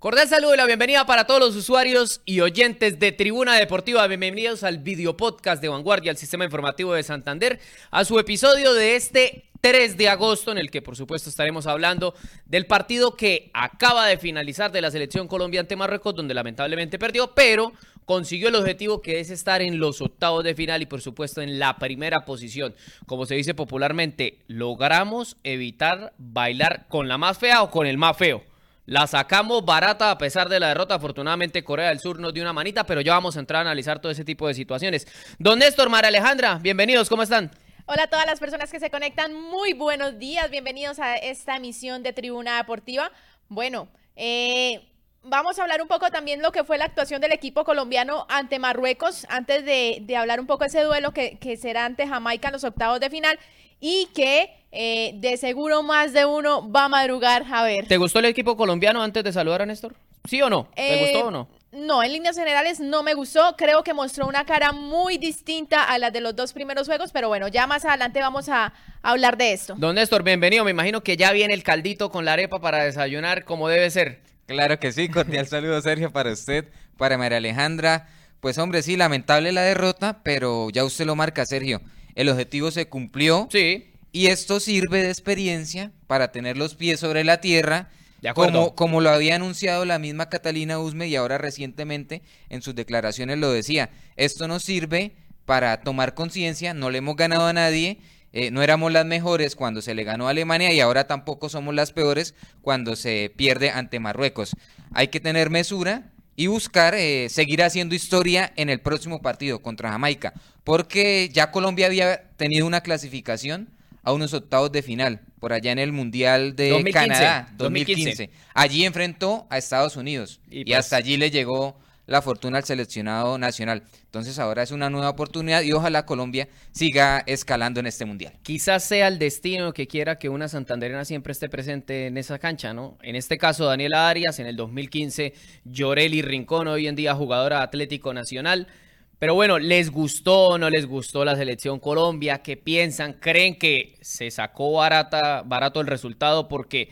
Cordial saludo y la bienvenida para todos los usuarios y oyentes de Tribuna Deportiva. Bienvenidos al video podcast de Vanguardia, el sistema informativo de Santander, a su episodio de este 3 de agosto, en el que por supuesto estaremos hablando del partido que acaba de finalizar de la selección Colombia ante Marruecos, donde lamentablemente perdió, pero consiguió el objetivo que es estar en los octavos de final y por supuesto en la primera posición. Como se dice popularmente, logramos evitar bailar con la más fea o con el más feo. La sacamos barata a pesar de la derrota. Afortunadamente Corea del Sur nos dio una manita, pero ya vamos a entrar a analizar todo ese tipo de situaciones. Don Néstor, María Alejandra, bienvenidos, ¿cómo están? Hola a todas las personas que se conectan, muy buenos días, bienvenidos a esta emisión de Tribuna Deportiva. Bueno, eh, vamos a hablar un poco también lo que fue la actuación del equipo colombiano ante Marruecos, antes de, hablar un poco de ese duelo que, que, será ante Jamaica en los octavos de final y que eh, de seguro más de uno va a madrugar a ver. ¿Te gustó el equipo colombiano antes de saludar a Néstor? ¿Sí o no? ¿Te eh, gustó o no? No, en líneas generales no me gustó. Creo que mostró una cara muy distinta a la de los dos primeros juegos, pero bueno, ya más adelante vamos a, hablar de esto. Don Néstor, bienvenido. Me imagino que ya viene el caldito con la arepa para desayunar como debe ser. Claro que sí, cordial saludo Sergio para usted, para María Alejandra. Pues hombre, sí, lamentable la derrota, pero ya usted lo marca, Sergio. El objetivo se cumplió. Sí. Y esto sirve de experiencia para tener los pies sobre la tierra. como, como lo había anunciado la misma Catalina Usme y ahora recientemente en sus declaraciones lo decía. Esto nos sirve para tomar conciencia, no le hemos ganado a nadie eh, no éramos las mejores cuando se le ganó a Alemania y ahora tampoco somos las peores cuando se pierde ante Marruecos. Hay que tener mesura y buscar eh, seguir haciendo historia en el próximo partido contra Jamaica, porque ya Colombia había tenido una clasificación a unos octavos de final por allá en el Mundial de Canadá 2015. Allí enfrentó a Estados Unidos y, y hasta pues allí le llegó la fortuna al seleccionado nacional. Entonces ahora es una nueva oportunidad y ojalá Colombia siga escalando en este mundial. Quizás sea el destino que quiera que una santanderena siempre esté presente en esa cancha, ¿no? En este caso Daniela Arias, en el 2015 Lloreli Rincón, hoy en día jugadora Atlético Nacional. Pero bueno, ¿les gustó o no les gustó la selección Colombia? ¿Qué piensan? ¿Creen que se sacó barata, barato el resultado? Porque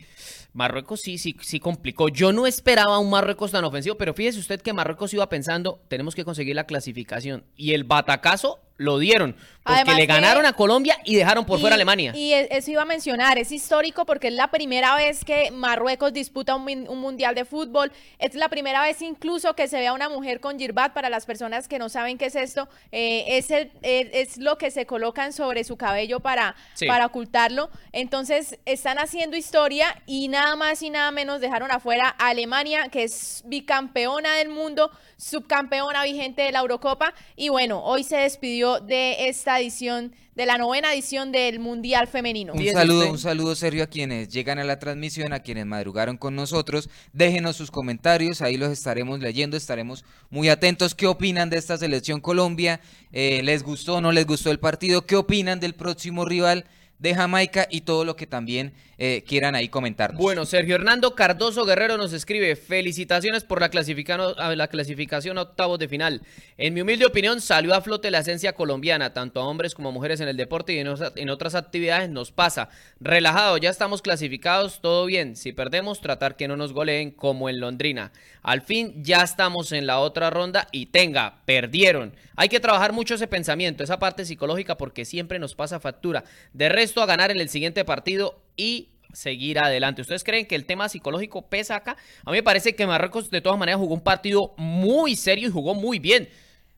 Marruecos sí, sí, sí complicó. Yo no esperaba un Marruecos tan ofensivo, pero fíjese usted que Marruecos iba pensando, tenemos que conseguir la clasificación. Y el batacazo lo dieron. Porque le ganaron a Colombia y dejaron por fuera a Alemania. Y e, eso iba a mencionar, es histórico porque es la primera vez que Marruecos disputa un, mundial de fútbol. Es la primera vez incluso que se ve a una mujer con girbat. Para las personas que no saben qué es esto, eh, es, el, es, lo que se colocan sobre su cabello para, para ocultarlo. Entonces están haciendo historia y nada más y nada menos dejaron afuera a Alemania, que es bicampeona del mundo, subcampeona vigente de la Eurocopa. Y bueno, hoy se despidió de esta edición, de la novena edición del Mundial Femenino. Un saludo, un saludo serio a quienes llegan a la transmisión, a quienes madrugaron con nosotros. Déjenos sus comentarios, ahí los estaremos leyendo, estaremos muy atentos. ¿Qué opinan de esta selección Colombia? Eh, ¿Les gustó o no les gustó el partido? ¿Qué opinan del próximo rival? De Jamaica y todo lo que también eh, quieran ahí comentarnos. Bueno, Sergio Hernando Cardoso Guerrero nos escribe, felicitaciones por la la clasificación a octavos de final. En mi humilde opinión salió a flote la esencia colombiana, tanto a hombres como a mujeres en el deporte y en, otras actividades nos pasa. Relajado, ya estamos clasificados, todo bien. Si perdemos, tratar que no nos goleen como en Londrina. Al fin ya estamos en la otra ronda y tenga, perdieron. Hay que trabajar mucho ese pensamiento, esa parte psicológica porque siempre nos pasa factura. De resto a ganar en el siguiente partido y seguir adelante. ¿Ustedes creen que el tema psicológico pesa acá? A mí me parece que Marruecos de todas maneras jugó un partido muy serio y jugó muy bien.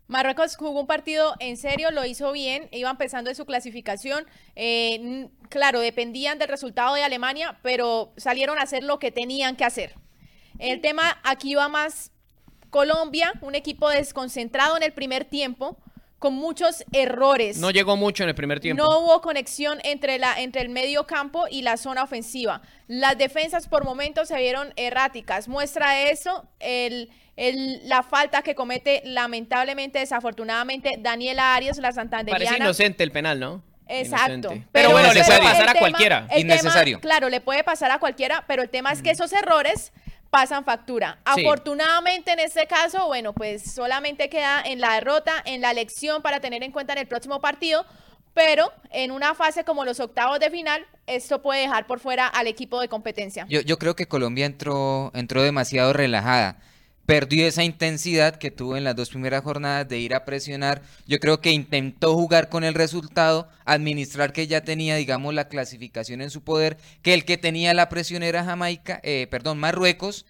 Marruecos jugó un partido en serio, lo hizo bien, iban pensando en su clasificación. Eh, claro, dependían del resultado de Alemania, pero salieron a hacer lo que tenían que hacer. El tema aquí va más Colombia, un equipo desconcentrado en el primer tiempo, con muchos errores. No llegó mucho en el primer tiempo. No hubo conexión entre, la, entre el medio campo y la zona ofensiva. Las defensas por momentos se vieron erráticas. Muestra eso el, el, la falta que comete lamentablemente, desafortunadamente, Daniela Arias, la santanderiana. Parece inocente el penal, ¿no? Exacto. Pero, bueno, le puede pasar a cualquiera. Innecesario. claro, le puede pasar a cualquiera, pero el tema es que esos errores pasan factura. Afortunadamente en este caso, bueno, pues solamente queda en la derrota, en la elección para tener en cuenta en el próximo partido, pero en una fase como los octavos de final, esto puede dejar por fuera al equipo de competencia. Yo, yo creo que Colombia entró, entró demasiado relajada perdió esa intensidad que tuvo en las dos primeras jornadas de ir a presionar. Yo creo que intentó jugar con el resultado, administrar que ya tenía, digamos, la clasificación en su poder, que el que tenía la presión era Jamaica, eh, perdón, Marruecos,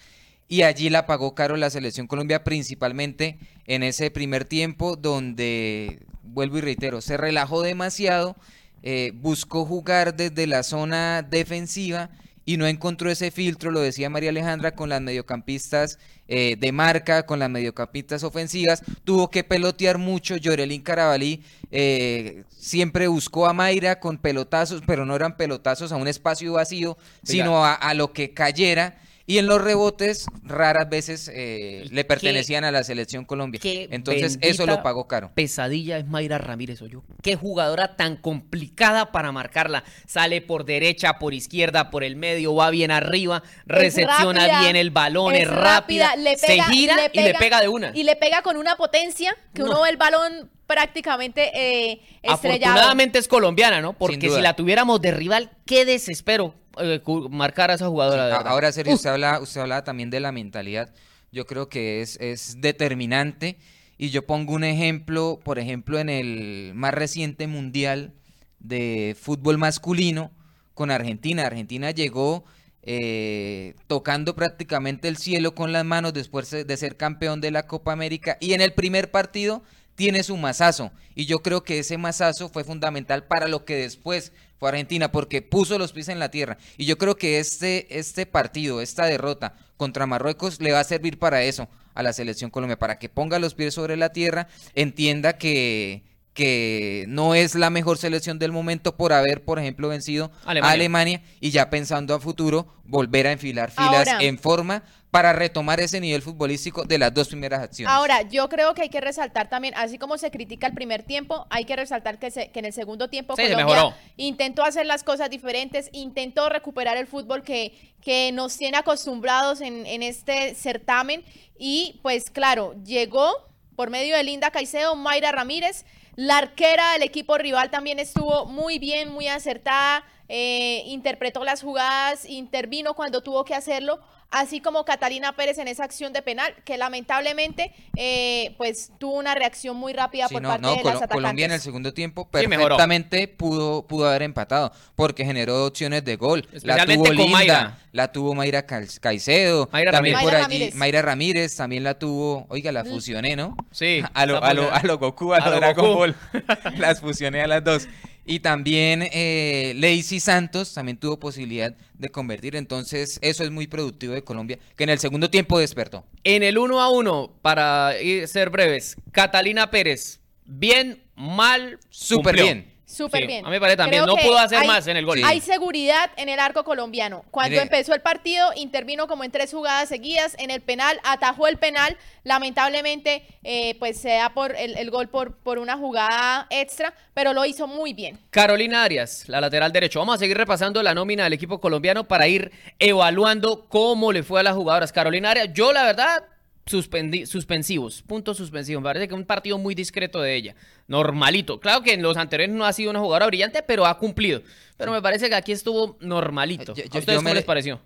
y allí la pagó caro la selección Colombia, principalmente en ese primer tiempo donde, vuelvo y reitero, se relajó demasiado, eh, buscó jugar desde la zona defensiva y no encontró ese filtro, lo decía María Alejandra, con las mediocampistas eh, de marca, con las mediocampistas ofensivas. Tuvo que pelotear mucho. Llorelín Carabalí eh, siempre buscó a Mayra con pelotazos, pero no eran pelotazos a un espacio vacío, sino a lo que cayera. Y en los rebotes, raras veces eh, le pertenecían a la selección Colombia. Entonces, eso lo pagó caro. Pesadilla es Mayra Ramírez, yo. Qué jugadora tan complicada para marcarla. Sale por derecha, por izquierda, por el medio, va bien arriba, recepciona bien el balón, es, rápida, se gira y le pega de una. Y le pega con una potencia que uno ve el balón prácticamente eh, estrellado. Afortunadamente es colombiana, ¿no? Porque si la tuviéramos de rival, qué desespero eh, marcar a esa jugadora. ahora, Sergio, usted habla, usted hablaba también de la mentalidad. Yo creo que es, es determinante. Y yo pongo un ejemplo, por ejemplo, en el más reciente mundial de fútbol masculino con Argentina. Argentina llegó eh, tocando prácticamente el cielo con las manos después de ser campeón de la Copa América. Y en el primer partido tiene su masazo. Y yo creo que ese masazo fue fundamental para lo que después fue Argentina, porque puso los pies en la tierra. Y yo creo que este, este partido, esta derrota contra Marruecos, le va a servir para eso a la selección Colombia, para que ponga los pies sobre la tierra, entienda que, que no es la mejor selección del momento por haber, por ejemplo, vencido a Alemania. Y ya pensando a futuro volver a enfilar filas en forma para retomar ese nivel futbolístico de las dos primeras acciones. Ahora, yo creo que hay que resaltar también, así como se critica el primer tiempo, hay que resaltar que, que en el segundo tiempo Colombia intentó hacer las cosas diferentes, intentó recuperar el fútbol que, que nos tiene acostumbrados en, en este certamen y pues claro, llegó por medio de Linda Caicedo, Mayra Ramírez, la arquera del equipo rival también estuvo muy bien, muy acertada, eh, interpretó las jugadas, intervino cuando tuvo que hacerlo, así como Catalina Pérez en esa acción de penal, que lamentablemente eh, pues tuvo una reacción muy rápida por parte de las atacantes. Colombia en el segundo tiempo perfectamente pudo, pudo haber empatado, porque generó opciones de gol. La tuvo Linda, la tuvo Mayra Caicedo, Mayra también por allí Ramírez. Mayra Ramírez también la tuvo, oiga, la fusioné, ¿no? Sí. A lo, a lo, a lo Goku, a, lo, Dragon Ball. las fusioné a las dos. Y también eh, Lacey Santos también tuvo posibilidad de convertir. Entonces, eso es muy productivo de Colombia, que en el segundo tiempo despertó. En el 1 a 1, para ser breves, Catalina Pérez, bien, mal, súper bien. Súper bien. A mí me parece también. no pudo hacer más en el gol. Hay seguridad en el arco colombiano. Cuando empezó el partido, intervino como en tres jugadas seguidas. En el penal, atajó el penal. Lamentablemente, eh, pues se da por el, gol por, por una jugada extra, pero lo hizo muy bien. Carolina Arias, la lateral derecho. Vamos a seguir repasando la nómina del equipo colombiano para ir evaluando cómo le fue a las jugadoras. Carolina Arias, yo la verdad suspensivos, puntos suspensivos. Me parece que es un partido muy discreto de ella. Normalito. Claro que en los anteriores no ha sido una jugadora brillante, pero ha cumplido. Pero me parece que aquí estuvo normalito. ¿A ustedes cómo les pareció?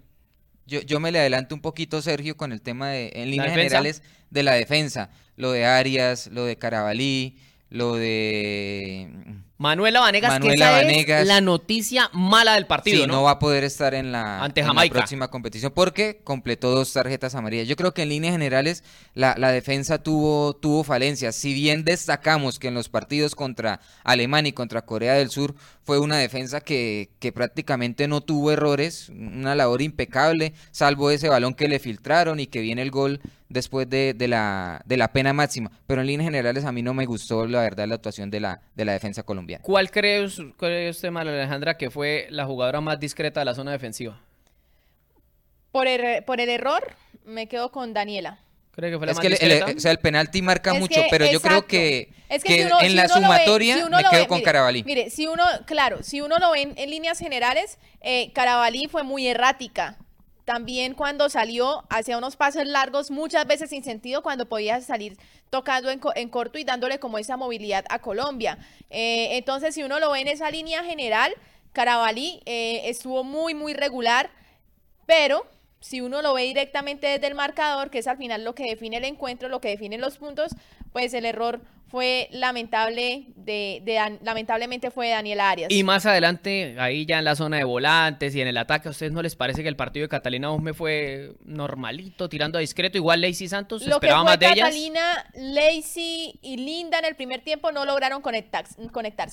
Yo, yo, me le adelanto un poquito, Sergio, con el tema de, en líneas generales, de la defensa. Lo de Arias, lo de Carabalí, lo de Manuela Vanegas, que esa es la noticia mala del partido, sí, ¿no? va a poder estar en la, próxima competición porque completó dos tarjetas amarillas. Yo creo que en líneas generales la, defensa tuvo, tuvo falencias. Si bien destacamos que en los partidos contra Alemania y contra Corea del Sur fue una defensa que, que prácticamente no tuvo errores, una labor impecable, salvo ese balón que le filtraron y que viene el gol después de, de, la, de la pena máxima. Pero en líneas generales a mí no me gustó la verdad la actuación de la, de la defensa colombiana. ¿Cuál cree, usted, María Alejandra, que fue la jugadora más discreta de la zona defensiva? Por el, por el error me quedo con Daniela. ¿Cree que fue la es más que El, o sea, el penalti marca mucho, pero yo creo que, en la sumatoria me quedo con Carabalí. Mire, si uno, claro, si uno lo ve en, líneas generales, eh, Carabalí fue muy errática también cuando salió hacía unos pasos largos, muchas veces sin sentido, cuando podía salir tocando en, corto y dándole como esa movilidad a Colombia. Eh, entonces, si uno lo ve en esa línea general, Carabalí eh, estuvo muy, muy regular, pero si uno lo ve directamente desde el marcador, que es al final lo que define el encuentro, lo que define los puntos, pues el error fue lamentable de, lamentablemente fue Daniel Arias. Y más adelante, ahí ya en la zona de volantes y en el ataque, ¿a ustedes no les parece que el partido de Catalina Usme fue normalito, tirando a discreto? Igual Lacey Santos Lo esperaba que más de Catalina, Lacey y Linda en el primer tiempo no lograron conectarse.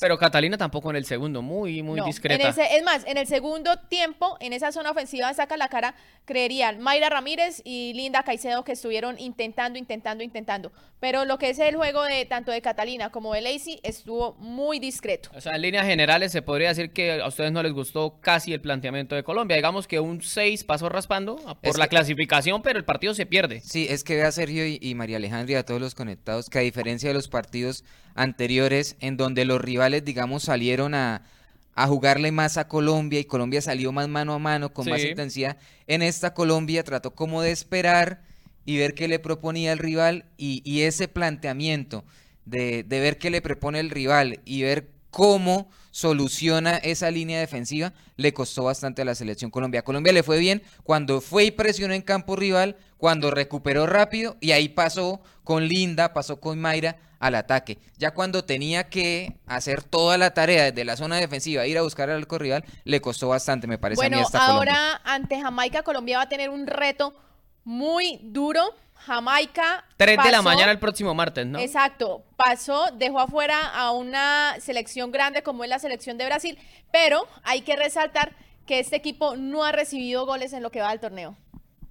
Pero Catalina tampoco en el segundo, muy, muy discreta. es más, en el segundo tiempo, en esa zona ofensiva saca la cara, creerían Mayra Ramírez y Linda Caicedo que estuvieron intentando, intentando, intentando. Pero lo que es el juego de tanto de Catalina como de Lacey estuvo muy discreto. O sea, en líneas generales se podría decir que a ustedes no les gustó casi el planteamiento de Colombia. Digamos que un 6 pasó raspando por la clasificación, pero el partido se pierde. Sí, es que vea Sergio y, María Alejandra y a todos los conectados que a diferencia de los partidos anteriores en donde los rivales, digamos, salieron a, jugarle más a Colombia y Colombia salió más mano a mano, con más intensidad. En esta Colombia trató como de esperar y ver qué le proponía el rival y, y ese planteamiento de, ver qué le propone el rival y ver cómo soluciona esa línea defensiva, le costó bastante a la selección Colombia. Colombia le fue bien cuando fue y presionó en campo rival, cuando recuperó rápido y ahí pasó con Linda, pasó con Mayra al ataque. Ya cuando tenía que hacer toda la tarea desde la zona defensiva, ir a buscar al arco rival, le costó bastante, me parece a mí esta ahora ante Jamaica, Colombia va a tener un reto muy duro Jamaica. 3 de la mañana el próximo martes, ¿no? Exacto. Pasó, dejó afuera a una selección grande como es la selección de Brasil, pero hay que resaltar que este equipo no ha recibido goles en lo que va del torneo.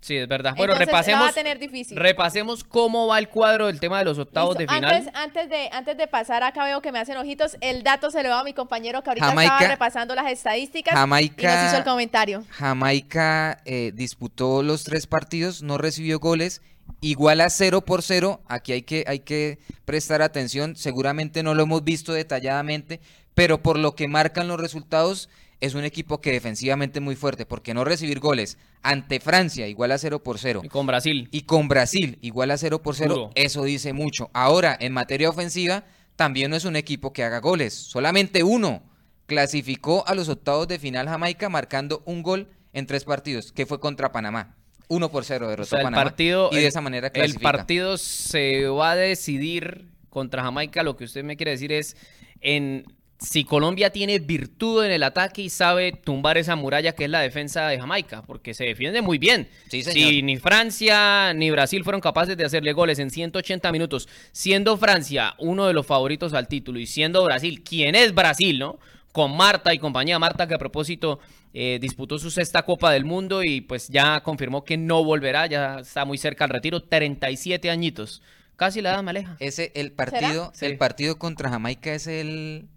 Sí, es verdad. Bueno, repasemos. Va a tener difícil. Repasemos cómo va el cuadro del tema de los octavos de final. Antes, antes, de, antes de pasar, acá veo que me hacen ojitos. El dato se lo va a mi compañero que ahorita estaba repasando las estadísticas Jamaica, y nos hizo el comentario. Jamaica eh, disputó los tres partidos, no recibió goles igual a 0 por 0, aquí hay que, hay que prestar atención, seguramente no lo hemos visto detalladamente, pero por lo que marcan los resultados, es un equipo que defensivamente muy fuerte, porque no recibir goles ante Francia igual a 0 por 0. Y con Brasil. Y con Brasil igual a 0 por 0, eso dice mucho. Ahora, en materia ofensiva, también no es un equipo que haga goles, solamente uno clasificó a los octavos de final Jamaica marcando un gol en tres partidos, que fue contra Panamá. 1 por 0 derrotó el partido, y de esa manera clasifica. El partido se va a decidir contra Jamaica. Lo que usted me quiere decir es en si Colombia tiene virtud en el ataque y sabe tumbar esa muralla que es la defensa de Jamaica, porque se defiende muy bien. si ni Francia ni Brasil fueron capaces de hacerle goles en 180 minutos, siendo Francia uno de los favoritos al título y siendo Brasil, quien es Brasil, ¿no? Con Marta y compañía. Marta, que a propósito eh, disputó su sexta Copa del Mundo y pues ya confirmó que no volverá, ya está muy cerca al retiro, 37 añitos. Casi la edad me aleja. Ese, el partido, el partido contra Jamaica es el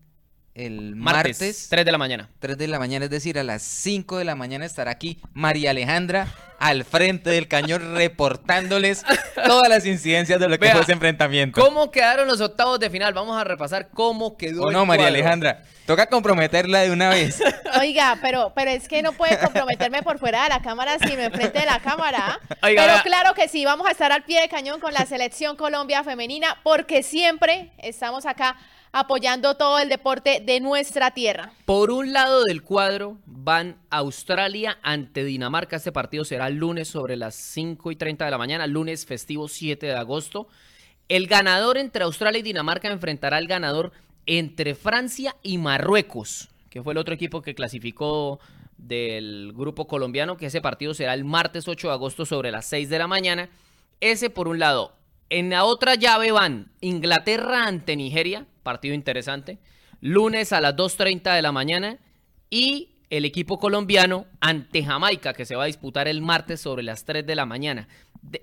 el martes, 3 de la mañana. 3 de la mañana, es decir, a las 5 de la mañana estará aquí María Alejandra al frente del cañón reportándoles todas las incidencias de lo que fue ese enfrentamiento. ¿Cómo quedaron los octavos de final? Vamos a repasar cómo quedó. ¿O no, María Alejandra? Toca comprometerla de una vez. Oiga, pero, pero es que no puede comprometerme por fuera de la cámara si me enfrente de la cámara. pero claro que sí, vamos a estar al pie de cañón con la selección Colombia femenina porque siempre estamos acá apoyando todo el deporte de nuestra tierra. Por un lado del cuadro van Australia ante Dinamarca. Este partido será el lunes sobre las 5 y 30 de la mañana, lunes festivo 7 de agosto. El ganador entre Australia y Dinamarca enfrentará al ganador entre Francia y Marruecos, que fue el otro equipo que clasificó del grupo colombiano, que ese partido será el martes 8 de agosto sobre las 6 de la mañana. Ese por un lado. En la otra llave van Inglaterra ante Nigeria, partido interesante. Lunes a las 2.30 de la mañana. Y el equipo colombiano ante Jamaica, que se va a disputar el martes sobre las 3 de la mañana.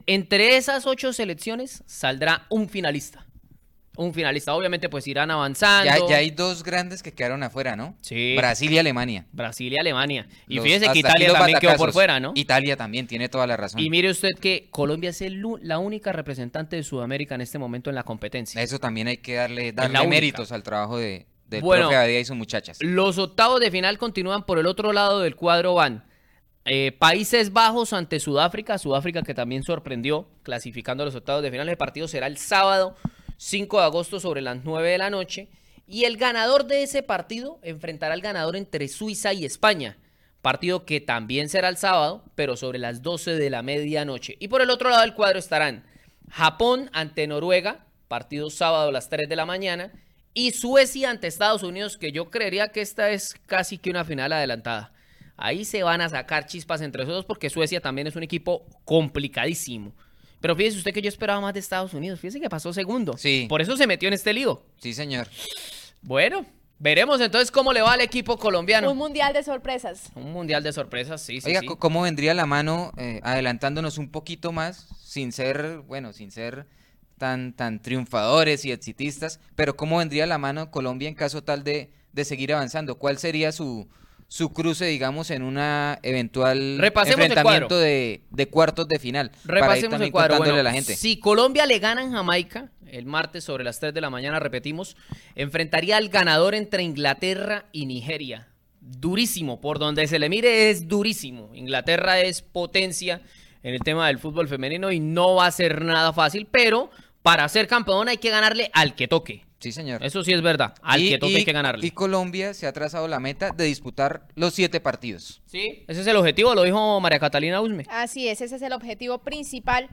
entre esas ocho selecciones saldrá un finalista un finalista. Obviamente, pues irán avanzando. Ya, hay dos grandes que quedaron afuera, ¿no? Sí. Brasil y Alemania. Brasil y Alemania. Y fíjese que Italia también quedó por fuera, ¿no? Italia también tiene toda la razón. Y mire usted que Colombia es la única representante de Sudamérica en este momento en la competencia. Eso también hay que darle, darle méritos al trabajo de, del bueno, profe y sus muchachas. Los octavos de final continúan por el otro lado del cuadro van Eh, Países Bajos ante Sudáfrica, Sudáfrica que también sorprendió clasificando a los octavos de final. El partido será el sábado 5 de agosto sobre las 9 de la noche. Y el ganador de ese partido enfrentará al ganador entre Suiza y España. Partido que también será el sábado, pero sobre las 12 de la medianoche. Y por el otro lado del cuadro estarán Japón ante Noruega, partido sábado a las 3 de la mañana. Y Suecia ante Estados Unidos, que yo creería que esta es casi que una final adelantada. Ahí se van a sacar chispas entre esos dos porque Suecia también es un equipo complicadísimo. Pero fíjese usted que yo esperaba más de Estados Unidos. Fíjese que pasó segundo. Sí. Por eso se metió en este lío. Sí, señor. Bueno, veremos entonces cómo le va al equipo colombiano. Un mundial de sorpresas. Un mundial de sorpresas, sí, sí. Oiga, ¿cómo vendría la mano eh, adelantándonos un poquito más, sin ser, bueno, sin ser tan, tan triunfadores y exitistas, pero cómo vendría la mano Colombia en caso tal de, de seguir avanzando? ¿Cuál sería su, su cruce, digamos, en una eventual enfrentamiento de, cuartos de final. Repasemos el cuadro. a la gente. Si Colombia le gana en Jamaica, el martes sobre las 3 de la mañana, repetimos, enfrentaría al ganador entre Inglaterra y Nigeria. Durísimo, por donde se le mire es durísimo. Inglaterra es potencia en el tema del fútbol femenino y no va a ser nada fácil, pero para ser campeón hay que ganarle al que toque. Sí, señor. Eso sí es verdad. Al que toque hay que ganarle. Y Colombia se ha trazado la meta de disputar los siete partidos. Sí, ese es el objetivo, lo dijo María Catalina Usme. Así es, ese es el objetivo principal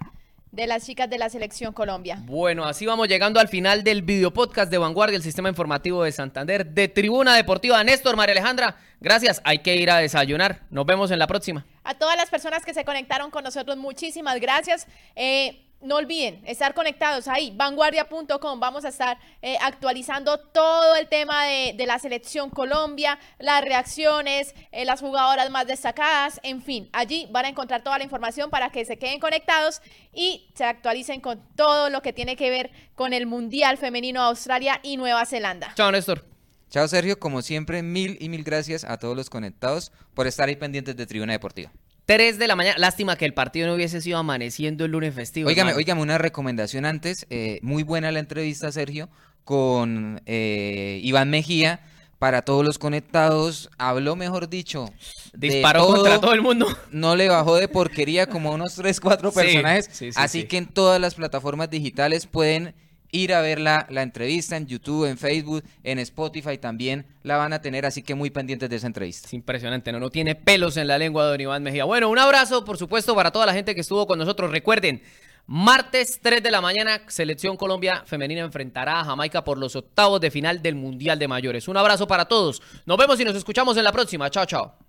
de las chicas de la selección Colombia. Bueno, así vamos llegando al final del video podcast de Vanguardia, el sistema informativo de Santander, de Tribuna Deportiva. Néstor, María Alejandra, gracias. Hay que ir a desayunar. Nos vemos en la próxima. A todas las personas que se conectaron con nosotros, muchísimas gracias. Eh, no olviden estar conectados ahí, vanguardia.com. Vamos a estar eh, actualizando todo el tema de, la selección Colombia, las reacciones, eh, las jugadoras más destacadas, en fin. Allí van a encontrar toda la información para que se queden conectados y se actualicen con todo lo que tiene que ver con el Mundial Femenino Australia y Nueva Zelanda. Chao, Néstor. Chao, Sergio. Como siempre, mil y mil gracias a todos los conectados por estar ahí pendientes de Tribuna Deportiva. 3 de la mañana. Lástima que el partido no hubiese sido amaneciendo el lunes festivo. Óigame, una recomendación antes. Eh, muy buena la entrevista, Sergio, con eh, Iván Mejía. Para todos los conectados, habló, mejor dicho. Disparó contra todo el mundo. No le bajó de porquería como unos 3, 4 personajes. así que en todas las plataformas digitales pueden ir a ver la, entrevista en YouTube, en Facebook, en Spotify también la van a tener, así que muy pendientes de esa entrevista. Es impresionante, no, no tiene pelos en la lengua Don Iván Mejía. Bueno, un abrazo, por supuesto, para toda la gente que estuvo con nosotros. Recuerden, martes 3 de la mañana, Selección Colombia Femenina enfrentará a Jamaica por los octavos de final del Mundial de Mayores. Un abrazo para todos. Nos vemos y nos escuchamos en la próxima. Chao, chao.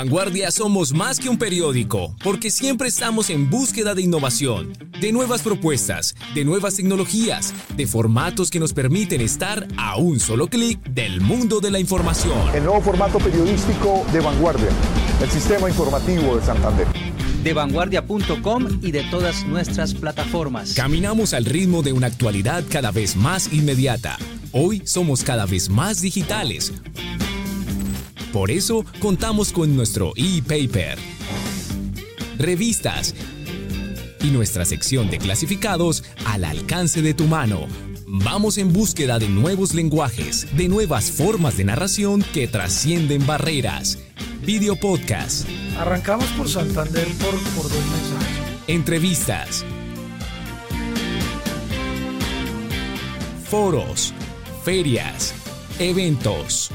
Vanguardia somos más que un periódico, porque siempre estamos en búsqueda de innovación, de nuevas propuestas, de nuevas tecnologías, de formatos que nos permiten estar a un solo clic del mundo de la información. El nuevo formato periodístico de Vanguardia, el sistema informativo de Santander de vanguardia.com y de todas nuestras plataformas. Caminamos al ritmo de una actualidad cada vez más inmediata. Hoy somos cada vez más digitales por eso contamos con nuestro e-paper, revistas y nuestra sección de clasificados al alcance de tu mano. Vamos en búsqueda de nuevos lenguajes, de nuevas formas de narración que trascienden barreras. Video podcast. Arrancamos por Santander por, por dos mensajes. Entrevistas. Foros. Ferias. Eventos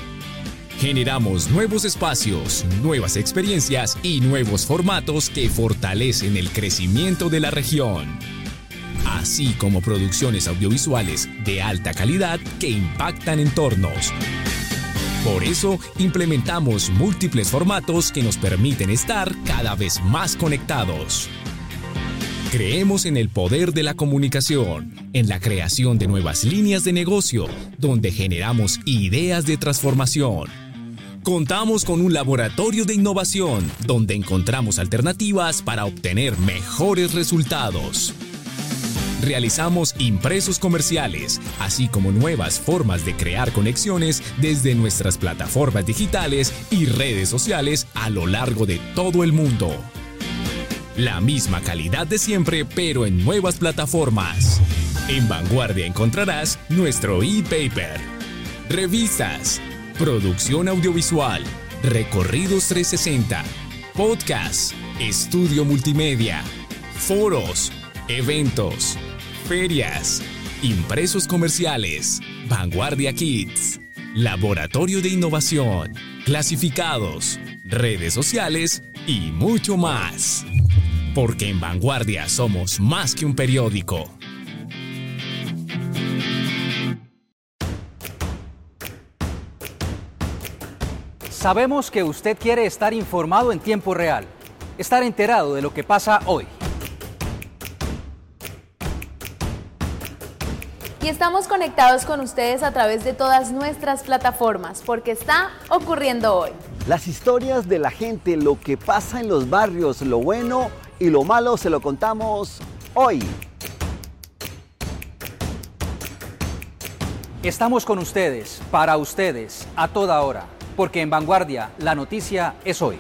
Generamos nuevos espacios, nuevas experiencias y nuevos formatos que fortalecen el crecimiento de la región, así como producciones audiovisuales de alta calidad que impactan entornos. Por eso implementamos múltiples formatos que nos permiten estar cada vez más conectados. Creemos en el poder de la comunicación, en la creación de nuevas líneas de negocio, donde generamos ideas de transformación Contamos con un laboratorio de innovación donde encontramos alternativas para obtener mejores resultados. Realizamos impresos comerciales, así como nuevas formas de crear conexiones desde nuestras plataformas digitales y redes sociales a lo largo de todo el mundo. La misma calidad de siempre, pero en nuevas plataformas. En Vanguardia encontrarás nuestro e-paper, revistas, producción audiovisual, recorridos 360, podcast, estudio multimedia, foros, eventos, ferias, impresos comerciales, Vanguardia Kids, laboratorio de innovación, clasificados, redes sociales y mucho más. Porque en Vanguardia somos más que un periódico. Sabemos que usted quiere estar informado en tiempo real, estar enterado de lo que pasa hoy. Y estamos conectados con ustedes a través de todas nuestras plataformas, porque está ocurriendo hoy. Las historias de la gente, lo que pasa en los barrios, lo bueno y lo malo, se lo contamos hoy. Estamos con ustedes, para ustedes, a toda hora, porque en Vanguardia la noticia es hoy.